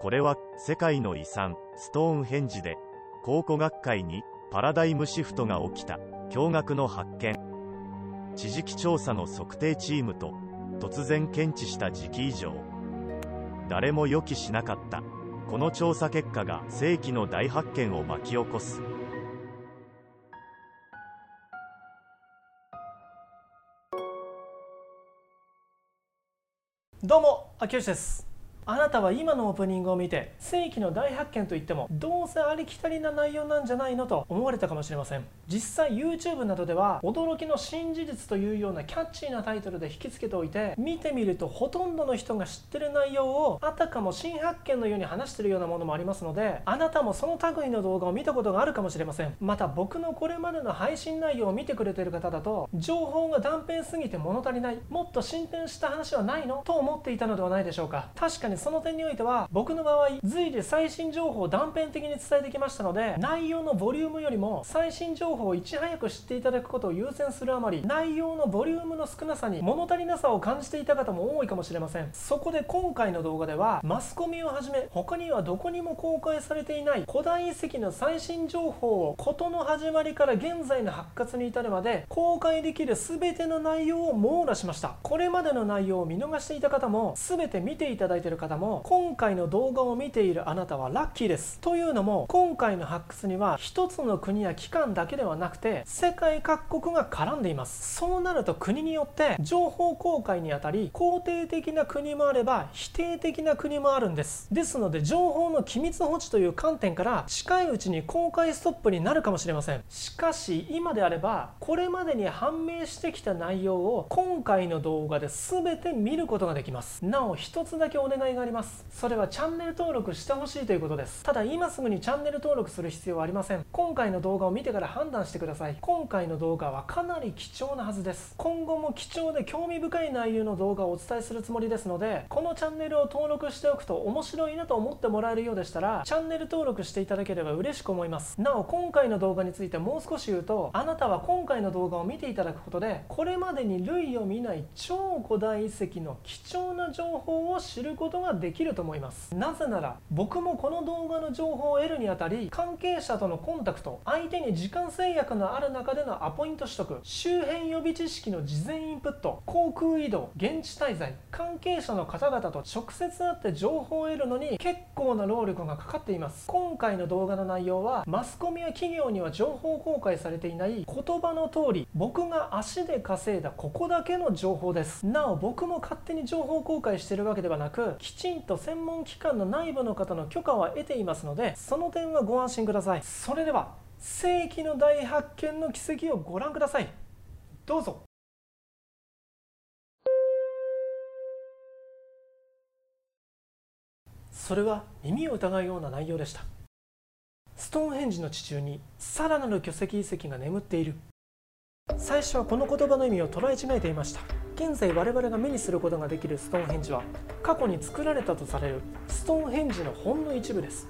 これは世界の遺産ストーンヘンジで考古学会にパラダイムシフトが起きた驚愕の発見。地磁気調査の測定チームと突然検知した時期異常誰も予期しなかった。この調査結果が世紀の大発見を巻き起こす。どうも秋吉です。あなたは今のオープニングを見て世紀の大発見といってもどうせありきたりな内容なんじゃないのと思われたかもしれません。実際 YouTube などでは驚きの新事実というようなキャッチーなタイトルで引きつけておいて見てみるとほとんどの人が知ってる内容をあたかも新発見のように話してるようなものもありますのであなたもその類の動画を見たことがあるかもしれません。また僕のこれまでの配信内容を見てくれてる方だと情報が断片すぎて物足りないもっと進展した話はないのと思っていたのではないでしょうか。確かにその点においては僕の場合随時最新情報を断片的に伝えてきましたので内容のボリュームよりも最新情報をいち早く知っていただくことを優先するあまり内容のボリュームの少なさに物足りなさを感じていた方も多いかもしれません。そこで今回の動画ではマスコミをはじめ他にはどこにも公開されていない古代遺跡の最新情報を事の始まりから現在の発掘に至るまで公開できる全ての内容を網羅しました。これまでの内容を見逃していた方も全て見ていただいている方も今回の動画を見ているあなたはラッキーです。というのも今回の発掘には一つの国や機関だけではなくて世界各国が絡んでいます。そうなると国によって情報公開にあたり肯定的な国もあれば否定的な国もあるんです。ですので情報の機密保持という観点から近いうちに公開ストップになるかもしれません。しかし今であればこれまでに判明してきた内容を今回の動画で全て見ることができます。なお一つだけお願いがあります。それはチャンネル登録してほしいということです。ただ今すぐにチャンネル登録する必要はありません。今回の動画を見てから判断してください。今回の動画はかなり貴重なはずです。今後も貴重で興味深い内容の動画をお伝えするつもりですのでこのチャンネルを登録しておくと面白いなと思ってもらえるようでしたらチャンネル登録していただければ嬉しく思います。なお今回の動画についてもう少し言うとあなたは今回の動画を見ていただくことでこれまでに類を見ない超古代遺跡の貴重な情報を知ることがはできると思います。なぜなら僕もこの動画の情報を得るにあたり関係者とのコンタクト相手に時間制約のある中でのアポイント取得周辺予備知識の事前インプット航空移動現地滞在関係者の方々と直接会って情報を得るのに結構な労力がかかっています。今回の動画の内容はマスコミや企業には情報公開されていない言葉の通り僕が足で稼いだここだけの情報です。なお僕も勝手に情報公開してるわけではなくきちんと専門機関の内部の方の許可は得ていますのでその点はご安心ください。それでは世紀の大発見の奇跡をご覧ください。どうぞ。それは耳を疑うような内容でした。ストーンヘンジの地中にさらなる巨石遺跡が眠っている。最初はこの言葉の意味を捉え違えていました。現在我々が目にすることができるストーンヘンジは過去に作られたとされるストーンヘンジのほんの一部です。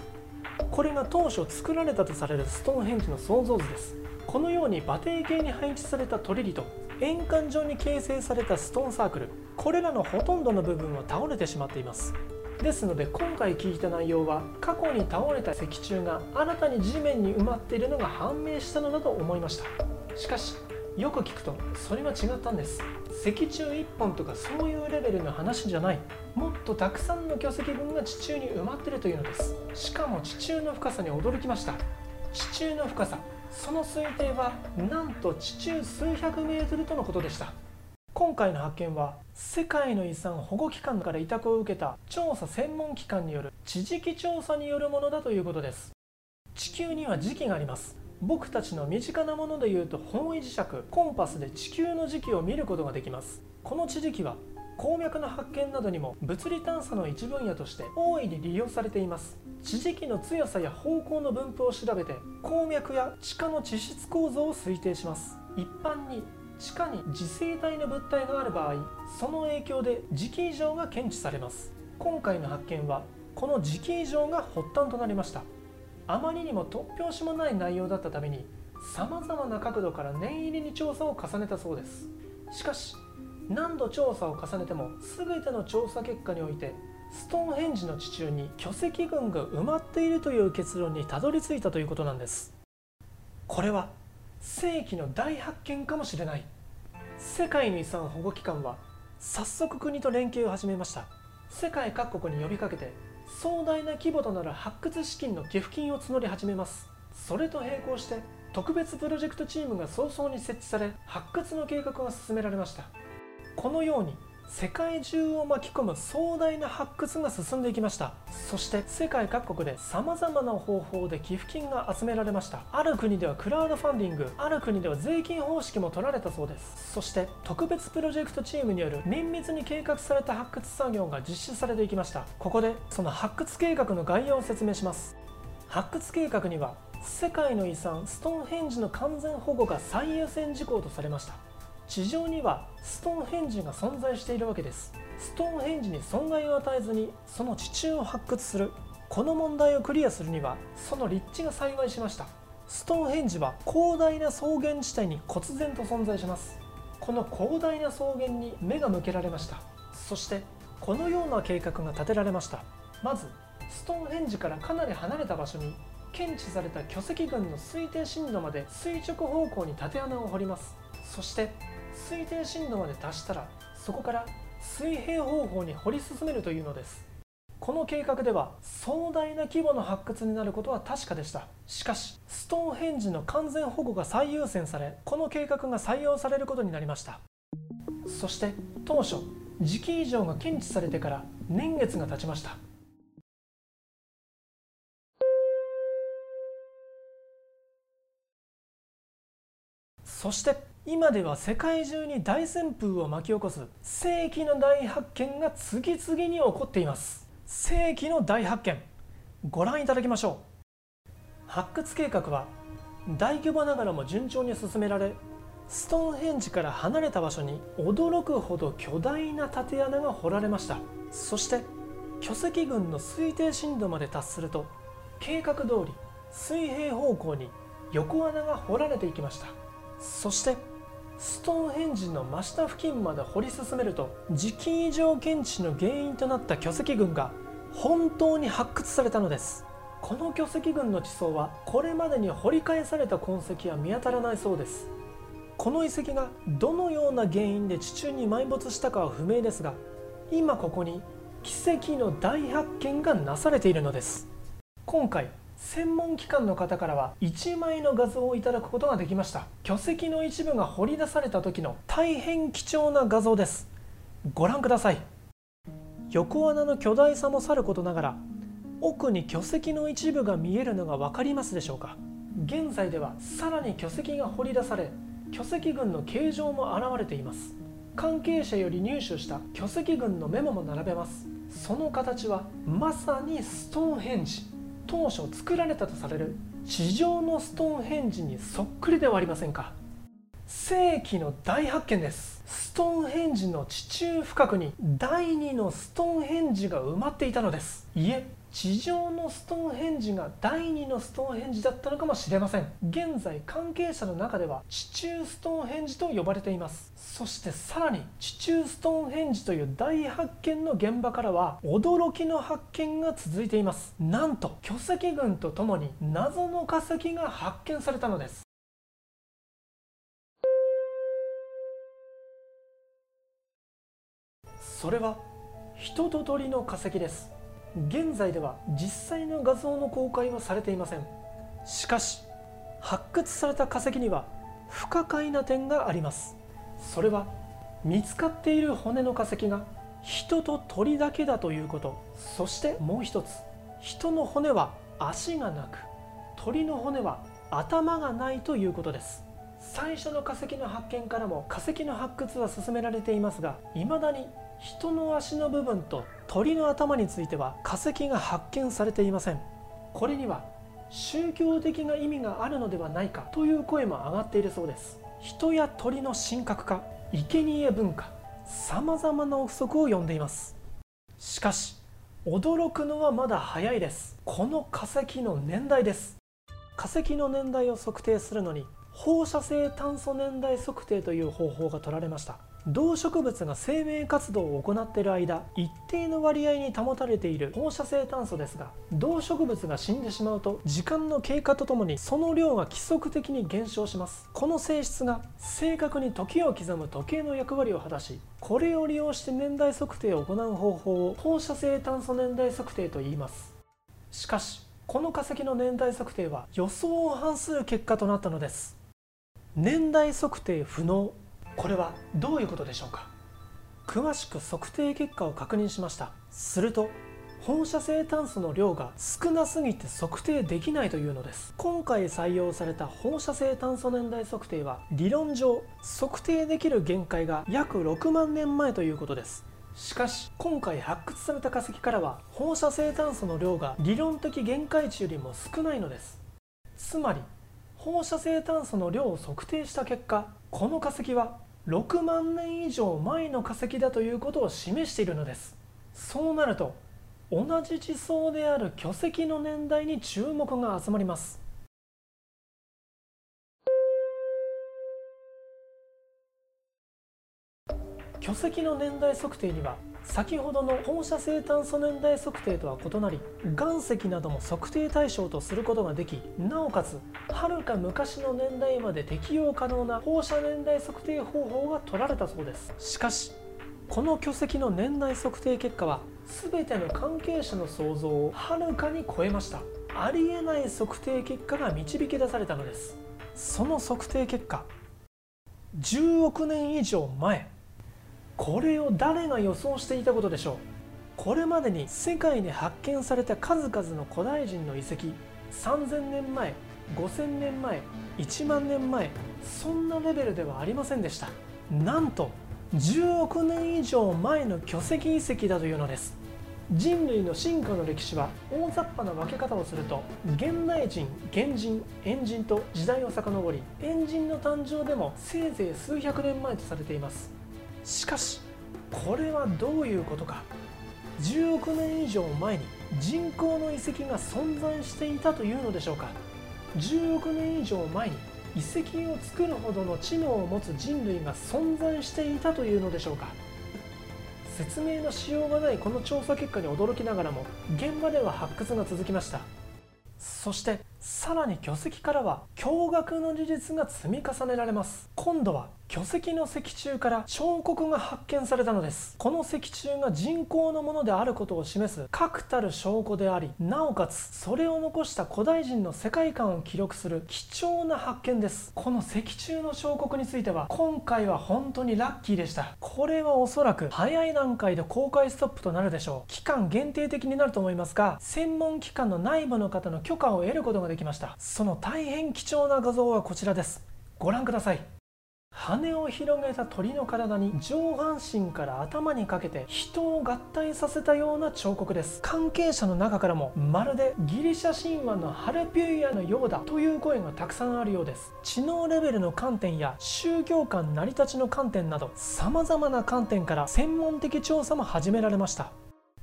これが当初作られたとされるストーンヘンジの創造図です。このように馬蹄形に配置されたトリリと円環状に形成されたストーンサークルこれらのほとんどの部分は倒れてしまっています。ですので今回聞いた内容は過去に倒れた石柱が新たに地面に埋まっているのが判明したのだと思いました。しかしよく聞くとそれは違ったんです。石柱1本とかそういうレベルの話じゃない。もっとたくさんの巨石群が地中に埋まってるというのです。しかも地中の深さに驚きました。地中の深さ。その推定はなんと地中数百メートルとのことでした。今回の発見は世界の遺産保護機関から委託を受けた調査専門機関による地磁気調査によるものだということです。地球には磁気があります。僕たちの身近なものでいうと方位磁石コンパスで地球の時期を見ることができます。この地磁気は鉱脈の発見などにも物理探査の一分野として大いに利用されています。地磁気の強さや方向の分布を調べて鉱脈や地下の地質構造を推定します。一般に地下に磁性体の物体がある場合その影響で磁気異常が検知されます。今回の発見はこの磁気異常が発端となりました。あまりにも突拍子もない内容だったためにさまざまな角度から念入りに調査を重ねたそうです。しかし何度調査を重ねても全ての調査結果においてストーンヘンジの地中に巨石群が埋まっているという結論にたどり着いたということなんです。これは世紀の大発見かもしれない。世界の遺産保護機関は早速国と連携を始めました。世界各国に呼びかけて壮大な規模となる発掘資金の寄付金を募り始めます。それと並行して特別プロジェクトチームが早々に設置され発掘の計画が進められました。このように世界中を巻き込む壮大な発掘が進んでいきました。そして世界各国でさまざまな方法で寄付金が集められました。ある国ではクラウドファンディングある国では税金方式も取られたそうです。そして特別プロジェクトチームによる綿密に計画された発掘作業が実施されていきました。ここでその発掘計画の概要を説明します。発掘計画には世界の遺産ストーンヘンジの完全保護が最優先事項とされました。地上にはストーンヘンジが存在しているわけです。ストーンヘンジに損害を与えずにその地中を発掘する。この問題をクリアするにはその立地が幸いしました。ストーンヘンジは広大な草原地帯に忽然と存在します。この広大な草原に目が向けられました。そしてこのような計画が立てられました。まずストーンヘンジからかなり離れた場所に検知された巨石群の推定深度まで垂直方向に縦穴を掘ります。そして推定深度まで達したらそこから水平方法に掘り進めるというのです。この計画では壮大な規模の発掘になることは確かでした。しかしストーンヘンジの完全保護が最優先されこの計画が採用されることになりました。そして当初時期異常が検知されてから年月が経ちました。そして今では世界中に大旋風を巻き起こす世紀の大発見が次々に起こっています。世紀の大発見。ご覧いただきましょう。発掘計画は大規模ながらも順調に進められストーンヘンジから離れた場所に驚くほど巨大な縦穴が掘られました。そして巨石群の推定深度まで達すると計画通り水平方向に横穴が掘られていきました。そしてストーンヘンジの真下付近まで掘り進めると磁気異常検知の原因となった巨石群が本当に発掘されたのです。この巨石群の地層はこれまでに掘り返された痕跡は見当たらないそうです。この遺跡がどのような原因で地中に埋没したかは不明ですが今ここに奇跡の大発見がなされているのです。今回専門機関の方からは1枚の画像をいただくことができました。巨石の一部が掘り出された時の大変貴重な画像です。ご覧ください。横穴の巨大さもさることながら奥に巨石の一部が見えるのが分かりますでしょうか。現在ではさらに巨石が掘り出され巨石群の形状も現れています。関係者より入手した巨石群のメモも並べます。その形はまさにストーンヘンジ。当初作られたとされる地上のストーンヘンジにそっくりではありませんか。世紀の大発見です。ストーンヘンジの地中深くに第2のストーンヘンジが埋まっていたのです。いえ地上のストーンヘンジが第2のストーンヘンジだったのかもしれません。現在関係者の中では地中ストーンヘンジと呼ばれています。そしてさらに地中ストーンヘンジという大発見の現場からは驚きの発見が続いています。なんと巨石群とともに謎の化石が発見されたのです。それは人と鳥の化石です。現在では実際の画像の公開はされていません。しかし発掘された化石には不可解な点があります。それは見つかっている骨の化石が人と鳥だけだということ。そしてもう一つ人の骨は足がなく鳥の骨は頭がないということです。最初の化石の発見からも化石の発掘は進められていますが未だに人の足の部分と鳥の頭については化石が発見されていません。これには宗教的な意味があるのではないかという声も上がっているそうです。人や鳥の神格化生贄文化さまざまな憶測を呼んでいます。しかし驚くのはまだ早いです。この化石の年代です。化石の年代を測定するのに放射性炭素年代測定という方法が取られました。動植物が生命活動を行っている間一定の割合に保たれている放射性炭素ですが動植物が死んでしまうと時間の経過とともにその量が規則的に減少します。この性質が正確に時を刻む時計の役割を果たしこれを利用して年代測定を行う方法を放射性炭素年代測定と言います。しかしこの化石の年代測定は予想を反する結果となったのです。年代測定不能これはどういうことでしょうか？詳しく測定結果を確認しました。すると放射性炭素の量が少なすぎて測定できないというのです。今回採用された放射性炭素年代測定は理論上測定できる限界が約6万年前ということです。しかし今回発掘された化石からは放射性炭素の量が理論的限界値よりも少ないのです。つまり放射性炭素の量を測定した結果この化石は6万年以上前の化石だということを示しているのです。そうなると同じ地層である巨石の年代に注目が集まります。巨石の年代測定には先ほどの放射性炭素年代測定とは異なり岩石なども測定対象とすることができなおかつはるか昔の年代まで適用可能な放射年代測定方法が取られたそうです。しかしこの巨石の年代測定結果は全ての関係者の想像をはるかに超えました。ありえない測定結果が導き出されたのです。その測定結果10億年以上前。これを誰が予想していたことでしょう？これまでに世界で発見された数々の古代人の遺跡。3000年前5000年前1万年前そんなレベルではありませんでした。なんと10億年以上前の巨石遺跡だというのです。人類の進化の歴史は大雑把な分け方をすると現代人原人猿人と時代を遡り猿人の誕生でもせいぜい数百年前とされています。しかしこれはどういうことか。10億年以上前に人工の遺跡が存在していたというのでしょうか。10億年以上前に遺跡を作るほどの知能を持つ人類が存在していたというのでしょうか。説明のしようがないこの調査結果に驚きながらも現場では発掘が続きました。そしてさらに巨石からは驚愕の事実が積み重ねられます。今度は巨石の石柱から彫刻が発見されたのです。この石柱が人工のものであることを示す確たる証拠でありなおかつそれを残した古代人の世界観を記録する貴重な発見です。この石柱の彫刻については今回は本当にラッキーでした。これはおそらく早い段階で公開ストップとなるでしょう。期間限定的になると思いますが専門機関の内部の方の許可を得ることができました。その大変貴重な画像はこちらです。ご覧ください。羽を広げた鳥の体に上半身から頭にかけて人を合体させたような彫刻です。関係者の中からもまるでギリシャ神話のハレピュイアのようだという声がたくさんあるようです。知能レベルの観点や宗教観成り立ちの観点など様々な観点から専門的調査も始められました。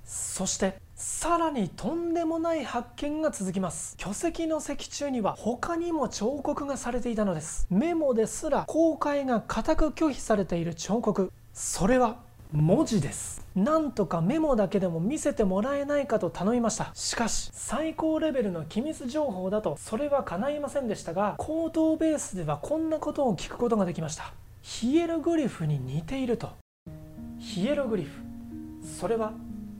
そしてさらにとんでもない発見が続きます。巨石の石柱には他にも彫刻がされていたのです。メモですら公開が固く拒否されている彫刻。それは文字です。なんとかメモだけでも見せてもらえないかと頼みました。しかし最高レベルの機密情報だとそれは叶いませんでしたが口頭ベースではこんなことを聞くことができました。ヒエログリフに似ていると。ヒエログリフ。それは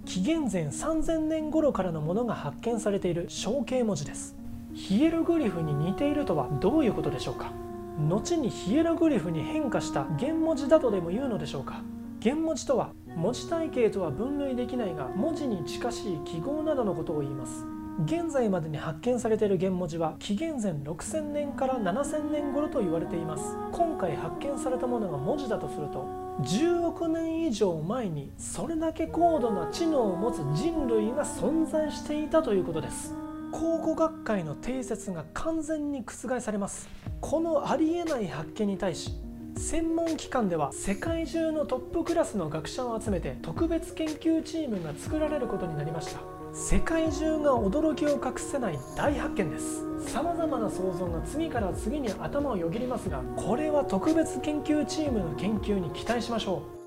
紀元前3000年頃からのものが発見されている象形文字です。ヒエログリフに似ているとはどういうことでしょうか？後にヒエログリフに変化した原文字だとでも言うのでしょうか？原文字とは文字体系とは分類できないが文字に近しい記号などのことを言います。現在までに発見されている原文字は紀元前6000年から7000年頃と言われています。今回発見されたものが文字だとすると10億年以上前にそれだけ高度な知能を持つ人類が存在していたということです。考古学会の定説が完全に覆されます。このありえない発見に対し専門機関では世界中のトップクラスの学者を集めて特別研究チームが作られることになりました。世界中が驚きを隠せない大発見です。さまざまな想像が次から次に頭をよぎりますがこれは特別研究チームの研究に期待しましょう。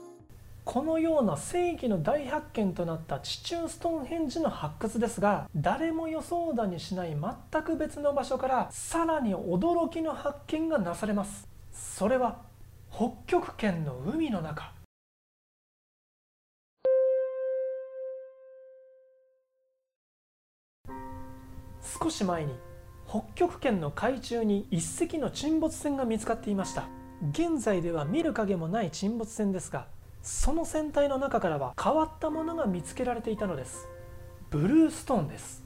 このような世紀の大発見となった地中ストーンヘンジの発掘ですが誰も予想だにしない全く別の場所からさらに驚きの発見がなされます。それは北極圏の海の中。少し前に北極圏の海中に一隻の沈没船が見つかっていました。現在では見る影もない沈没船ですがその船体の中からは変わったものが見つけられていたのです。ブルーストーンです。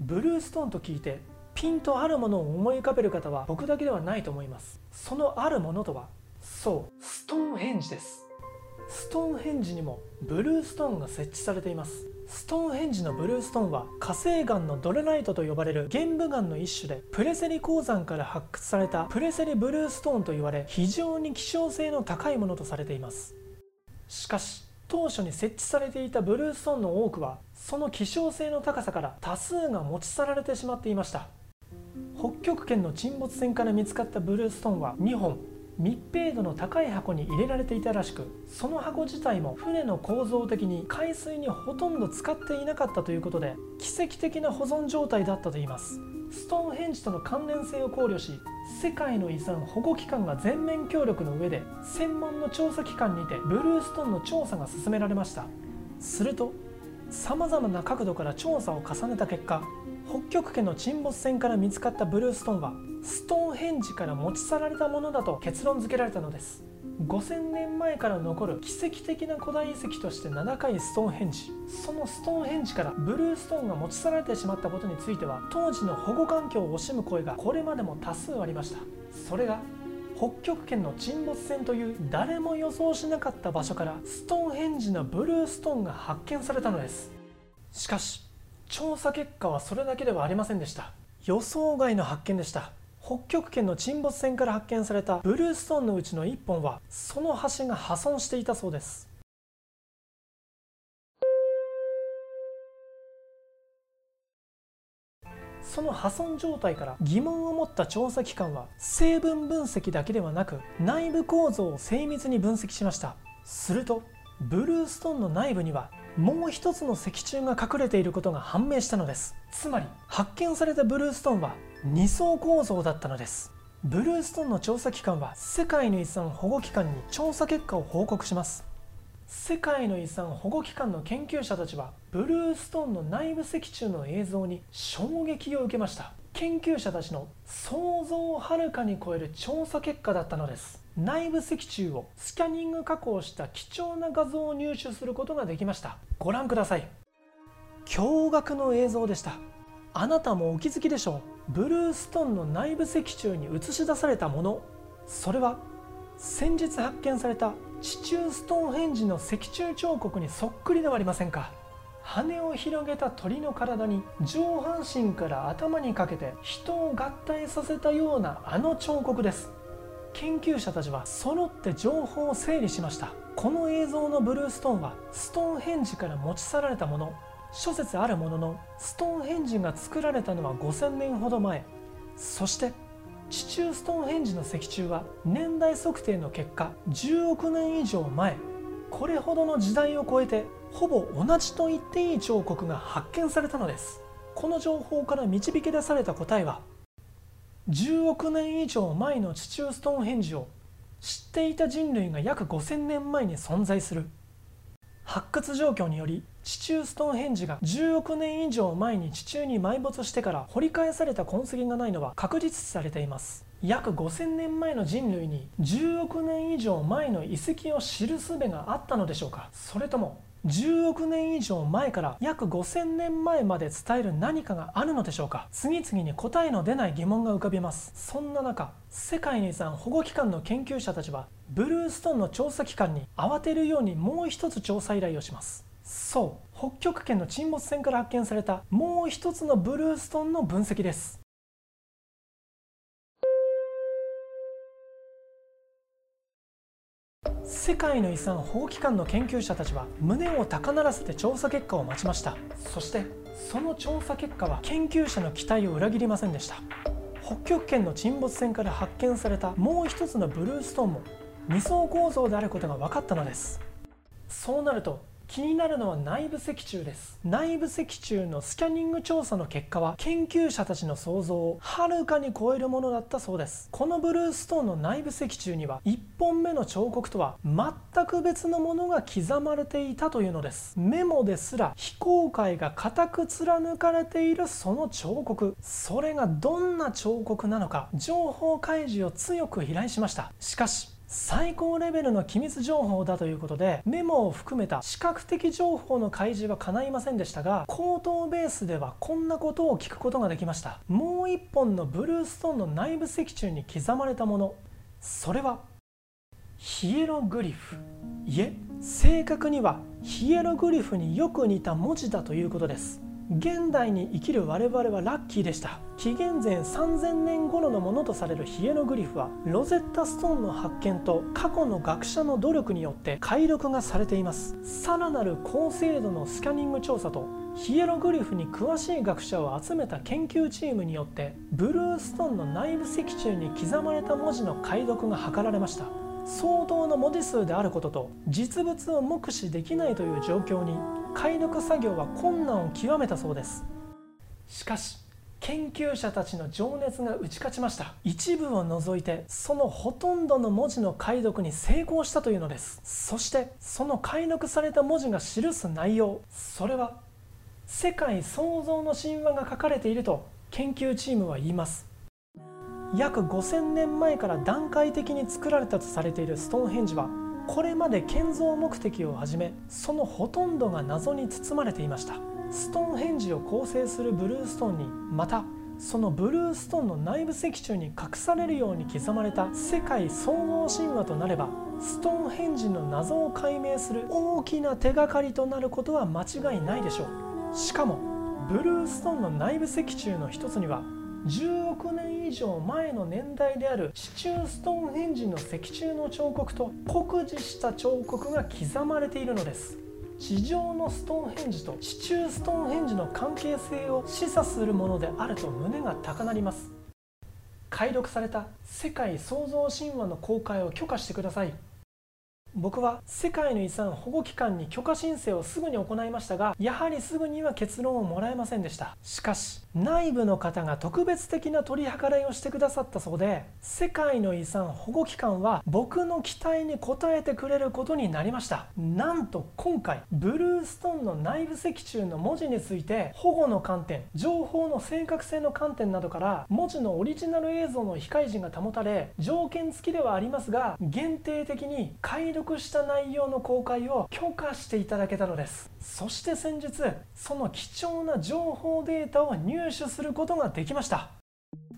ブルーストーンと聞いてピンとあるものを思い浮かべる方は僕だけではないと思います。そのあるものとはそうストーンヘンジです。ストーンヘンジにもブルーストーンが設置されています。ストーンヘンジのブルーストーンは火成岩のドレナイトと呼ばれる玄武岩の一種でプレセリ鉱山から発掘されたプレセリブルーストーンと言われ非常に希少性の高いものとされています。しかし当初に設置されていたブルーストーンの多くはその希少性の高さから多数が持ち去られてしまっていました。北極圏の沈没船から見つかったブルーストーンは2本密閉度の高い箱に入れられていたらしくその箱自体も船の構造的に海水にほとんど使っていなかったということで奇跡的な保存状態だったといいます。ストーンヘンジとの関連性を考慮し世界の遺産保護機関が全面協力の上で専門の調査機関にてブルーストーンの調査が進められました。するとさまざまな角度から調査を重ねた結果北極圏の沈没船から見つかったブルーストーンはストーンヘンジから持ち去られたものだと結論付けられたのです。5000年前から残る奇跡的な古代遺跡として名高いストーンヘンジ。そのストーンヘンジからブルーストーンが持ち去られてしまったことについては当時の保護環境を惜しむ声がこれまでも多数ありました。それが北極圏の沈没船という誰も予想しなかった場所からストーンヘンジのブルーストーンが発見されたのです。しかし調査結果はそれだけではありませんでした。予想外の発見でした。北極圏の沈没船から発見されたブルーストーンのうちの1本はその橋が破損していたそうです。その破損状態から疑問を持った調査機関は成分分析だけではなく内部構造を精密に分析しました。するとブルーストーンの内部にはもう一つの石柱が隠れていることが判明したのです。つまり発見されたブルーストーンは2層構造だったのです。ブルーストーンの調査機関は世界の遺産保護機関に調査結果を報告します。世界の遺産保護機関の研究者たちはブルーストーンの内部石柱の映像に衝撃を受けました。研究者たちの想像をはるかに超える調査結果だったのです。内部石柱をスキャニング加工した貴重な画像を入手することができました。ご覧ください。驚愕の映像でした。あなたもお気づきでしょう。ブルーストーンの内部石柱に映し出されたもの。それは先日発見された地中ストーンヘンジの石柱彫刻にそっくりではありませんか。羽を広げた鳥の体に上半身から頭にかけて人を合体させたようなあの彫刻です。研究者たちは揃って情報を整理しました。この映像のブルーストーンはストーンヘンジから持ち去られたもの。諸説あるもののストーンヘンジが作られたのは5000年ほど前。そして地中ストーンヘンジの石柱は年代測定の結果10億年以上前。これほどの時代を超えてほぼ同じと言っていい彫刻が発見されたのです。この情報から導き出された答えは10億年以上前の地中ストーンヘンジを知っていた人類が約5000年前に存在する。発掘状況により地中ストーンヘンジが10億年以上前に地中に埋没してから掘り返された痕跡がないのは確実視されています。約5000年前の人類に10億年以上前の遺跡を知る術があったのでしょうか。それとも10億年以上前から約5000年前まで伝える何かがあるのでしょうか。次々に答えの出ない疑問が浮かびます。そんな中世界遺産保護機関の研究者たちはブルーストーンの調査機関に慌てるようにもう一つ調査依頼をします。そう北極圏の沈没船から発見されたもう一つのブルーストーンの分析です。世界の遺産保護機関の研究者たちは胸を高鳴らせて調査結果を待ちました。そしてその調査結果は研究者の期待を裏切りませんでした。北極圏の沈没船から発見されたもう一つのブルーストーンも2層構造であることが分かったのです。そうなると気になるのは内部脊柱です。内部脊柱のスキャニング調査の結果は研究者たちの想像をはるかに超えるものだったそうです。このブルーストーンの内部脊柱には1本目の彫刻とは全く別のものが刻まれていたというのです。メモですら非公開が固く貫かれているその彫刻。それがどんな彫刻なのか情報開示を強く依頼しました。しかし最高レベルの機密情報だということでメモを含めた視覚的情報の開示は叶いませんでしたが口頭ベースではこんなことを聞くことができました。もう一本のブルーストーンの内部脊柱に刻まれたもの。それはヒエログリフ。いえ正確にはヒエログリフによく似た文字だということです。現代に生きる我々はラッキーでした。紀元前3000年頃のものとされるヒエログリフはロゼッタストーンの発見と過去の学者の努力によって解読がされています。さらなる高精度のスキャニング調査とヒエログリフに詳しい学者を集めた研究チームによってブルーストーンの内部石柱に刻まれた文字の解読が図られました。相当の文字数であることと実物を目視できないという状況に解読作業は困難を極めたそうです。しかし研究者たちの情熱が打ち勝ちました。一部を除いてそのほとんどの文字の解読に成功したというのです。そしてその解読された文字が記す内容。それは世界創造の神話が書かれていると研究チームは言います。約5000年前から段階的に作られたとされているストーンヘンジはこれまで建造目的をはじめそのほとんどが謎に包まれていました。ストーンヘンジを構成するブルーストーンにまたそのブルーストーンの内部脊柱に隠されるように刻まれた世界総合神話となればストーンヘンジの謎を解明する大きな手がかりとなることは間違いないでしょう。しかもブルーストーンの内部脊柱の一つには10億年以上前の年代である地中ストーンヘンジの石柱の彫刻と酷似した彫刻が刻まれているのです。地上のストーンヘンジと地中ストーンヘンジの関係性を示唆するものであると胸が高鳴ります。解読された世界創造神話の公開を許可してください。僕は世界の遺産保護機関に許可申請をすぐに行いましたがやはりすぐには結論をもらえませんでした。しかし内部の方が特別的な取り計らいをしてくださったそうで世界の遺産保護機関は僕の期待に応えてくれることになりました。なんと今回ブルーストーンの内部脊柱の文字について保護の観点情報の正確性の観点などから文字のオリジナル映像の非開示が保たれ条件付きではありますが限定的に解読した内容の公開を許可していただけたのです。そして先日その貴重な情報データを入手することができました。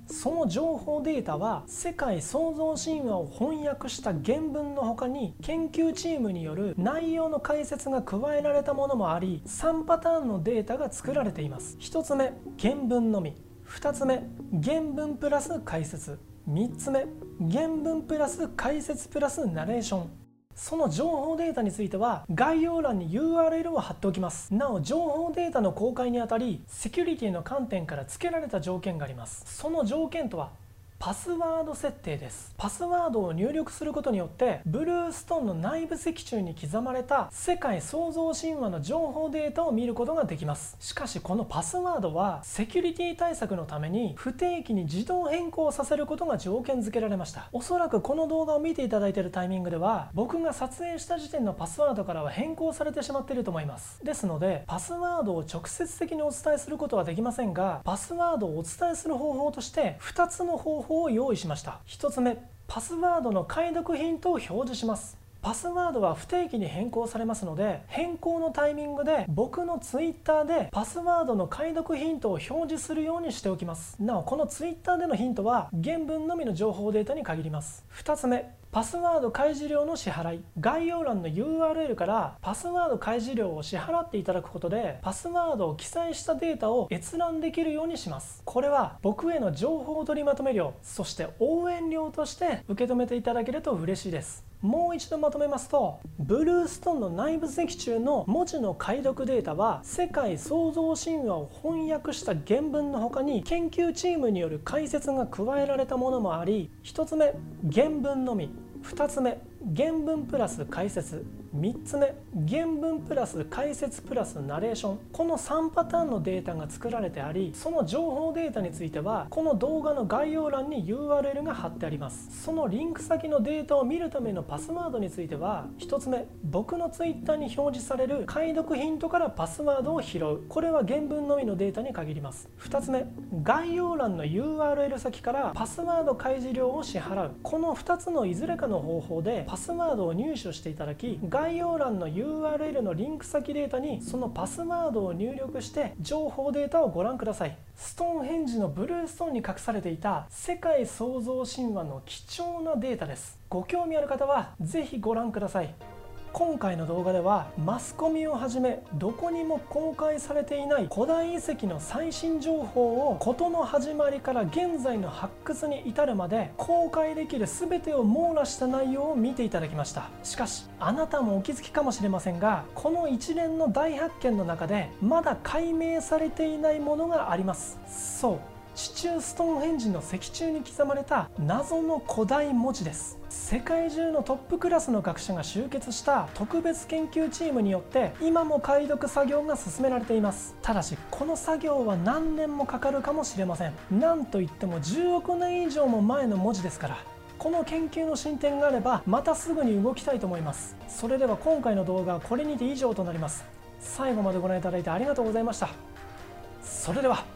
その情報データは世界創造神話を翻訳した原文の他に研究チームによる内容の解説が加えられたものもあり3パターンのデータが作られています。1つ目原文のみ。2つ目原文プラス解説。3つ目原文プラス解説プラスナレーション。その情報データについては概要欄に URL を貼っておきます。なお情報データの公開にあたりセキュリティの観点から付けられた条件があります。その条件とはパスワード設定です。パスワードを入力することによってブルーストーンの内部脊柱に刻まれた世界創造神話の情報データを見ることができます。しかしこのパスワードはセキュリティ対策のために不定期に自動変更させることが条件付けられました。おそらくこの動画を見ていただいているタイミングでは僕が撮影した時点のパスワードからは変更されてしまっていると思います。ですのでパスワードを直接的にお伝えすることはできませんがパスワードをお伝えする方法として2つの方法法を用意しました。1つ目パスワードの解読ヒントを表示します。パスワードは不定期に変更されますので変更のタイミングで僕の Twitter でパスワードの解読ヒントを表示するようにしておきます。なおこの Twitter でのヒントは原文のみの情報データに限ります。2つ目パスワード開示料の支払い概要欄の URL からパスワード開示料を支払っていただくことでパスワードを記載したデータを閲覧できるようにします。これは僕への情報取りまとめ料そして応援料として受け止めていただけると嬉しいです。もう一度まとめますとブルーストーンの内部石中の文字の解読データは世界創造神話を翻訳した原文の他に研究チームによる解説が加えられたものもあり1つ目原文のみ。2つ目原文プラス解説。3つ目原文プラス解説プラスナレーション。この3パターンのデータが作られてありその情報データについてはこの動画の概要欄に URL が貼ってあります。そのリンク先のデータを見るためのパスワードについては1つ目僕の Twitter に表示される解読ヒントからパスワードを拾う。これは原文のみのデータに限ります。2つ目概要欄の URL 先からパスワード開示料を支払う。この2つのいずれかの方法でパスワードを入手していただき概要欄の URL のリンク先データにそのパスワードを入力して情報データをご覧ください。ストーンヘンジのブルーストーンに隠されていた世界創造神話の貴重なデータです。ご興味ある方は是非ご覧ください。今回の動画ではマスコミをはじめどこにも公開されていない古代遺跡の最新情報を事の始まりから現在の発掘に至るまで公開できる全てを網羅した内容を見ていただきました。しかしあなたもお気づきかもしれませんがこの一連の大発見の中でまだ解明されていないものがあります。そう。地中ストーンヘンジの石柱に刻まれた謎の古代文字です。世界中のトップクラスの学者が集結した特別研究チームによって今も解読作業が進められています。ただしこの作業は何年もかかるかもしれません。なんといっても10億年以上も前の文字ですからこの研究の進展があればまたすぐに動きたいと思います。それでは今回の動画はこれにて以上となります。最後までご覧いただいてありがとうございました。それでは。